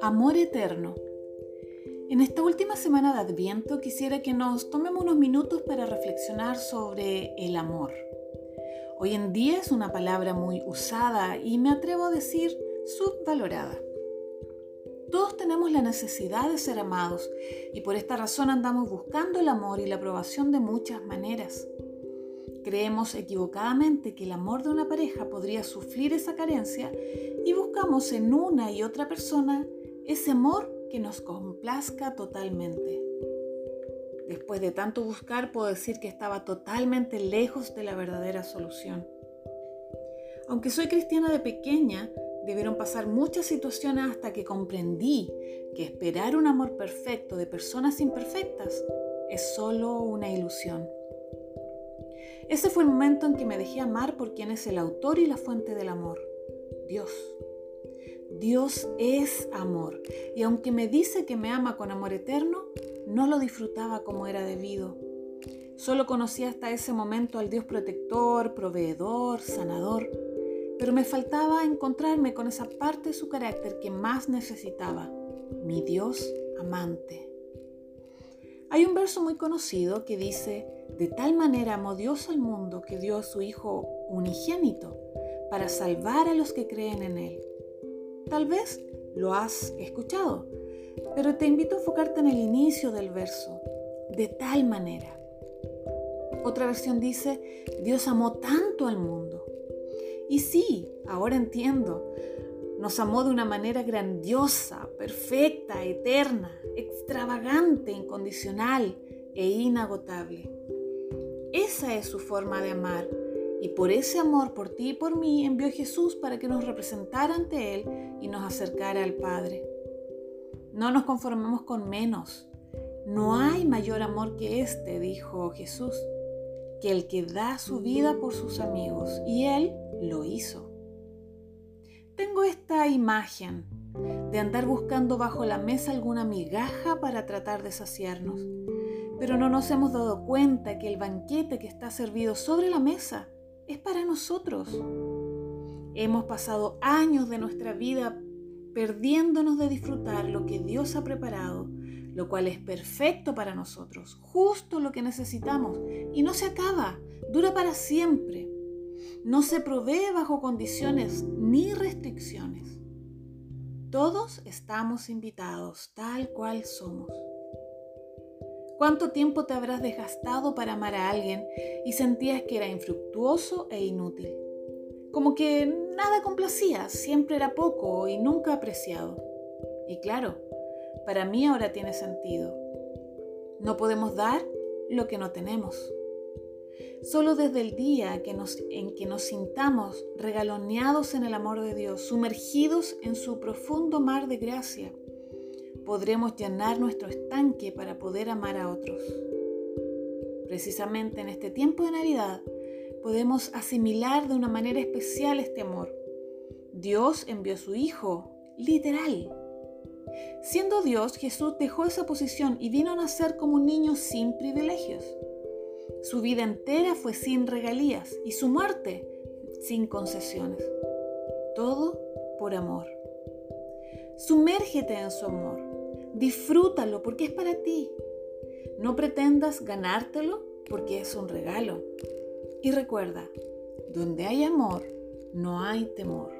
Amor eterno. En esta última semana de Adviento quisiera que nos tomemos unos minutos para reflexionar sobre el amor. Hoy en día es una palabra muy usada y me atrevo a decir subvalorada. Todos tenemos la necesidad de ser amados y por esta razón andamos buscando el amor y la aprobación de muchas maneras. Creemos equivocadamente que el amor de una pareja podría sufrir esa carencia y buscamos en una y otra persona ese amor que nos complazca totalmente. Después de tanto buscar puedo decir que estaba totalmente lejos de la verdadera solución. Aunque soy cristiana de pequeña, Debieron pasar muchas situaciones hasta que comprendí que esperar un amor perfecto de personas imperfectas es solo una ilusión. Ese fue el momento en que me dejé amar por quien es el autor y la fuente del amor, Dios. Dios es amor y aunque me dice que me ama con amor eterno, no lo disfrutaba como era debido. Solo conocía hasta ese momento al Dios protector, proveedor, sanador pero me faltaba encontrarme con esa parte de su carácter que más necesitaba, mi Dios amante. Hay un verso muy conocido que dice, de tal manera amó Dios al mundo que dio a su Hijo unigénito para salvar a los que creen en Él. Tal vez lo has escuchado, pero te invito a enfocarte en el inicio del verso, de tal manera. Otra versión dice, Dios amó tanto al mundo y sí, ahora entiendo. Nos amó de una manera grandiosa, perfecta, eterna, extravagante, incondicional e inagotable. Esa es su forma de amar. Y por ese amor por ti y por mí envió Jesús para que nos representara ante Él y nos acercara al Padre. No nos conformemos con menos. No hay mayor amor que este, dijo Jesús que el que da su vida por sus amigos, y él lo hizo. Tengo esta imagen de andar buscando bajo la mesa alguna migaja para tratar de saciarnos, pero no nos hemos dado cuenta que el banquete que está servido sobre la mesa es para nosotros. Hemos pasado años de nuestra vida perdiéndonos de disfrutar lo que Dios ha preparado lo cual es perfecto para nosotros, justo lo que necesitamos, y no se acaba, dura para siempre. No se provee bajo condiciones ni restricciones. Todos estamos invitados tal cual somos. ¿Cuánto tiempo te habrás desgastado para amar a alguien y sentías que era infructuoso e inútil? Como que nada complacía, siempre era poco y nunca apreciado. Y claro, para mí ahora tiene sentido. No podemos dar lo que no tenemos. Solo desde el día en que nos sintamos regaloneados en el amor de Dios, sumergidos en su profundo mar de gracia, podremos llenar nuestro estanque para poder amar a otros. Precisamente en este tiempo de Navidad podemos asimilar de una manera especial este amor. Dios envió su Hijo, literal, Siendo Dios, Jesús dejó esa posición y vino a nacer como un niño sin privilegios. Su vida entera fue sin regalías y su muerte sin concesiones. Todo por amor. Sumérgete en su amor. Disfrútalo porque es para ti. No pretendas ganártelo porque es un regalo. Y recuerda, donde hay amor, no hay temor.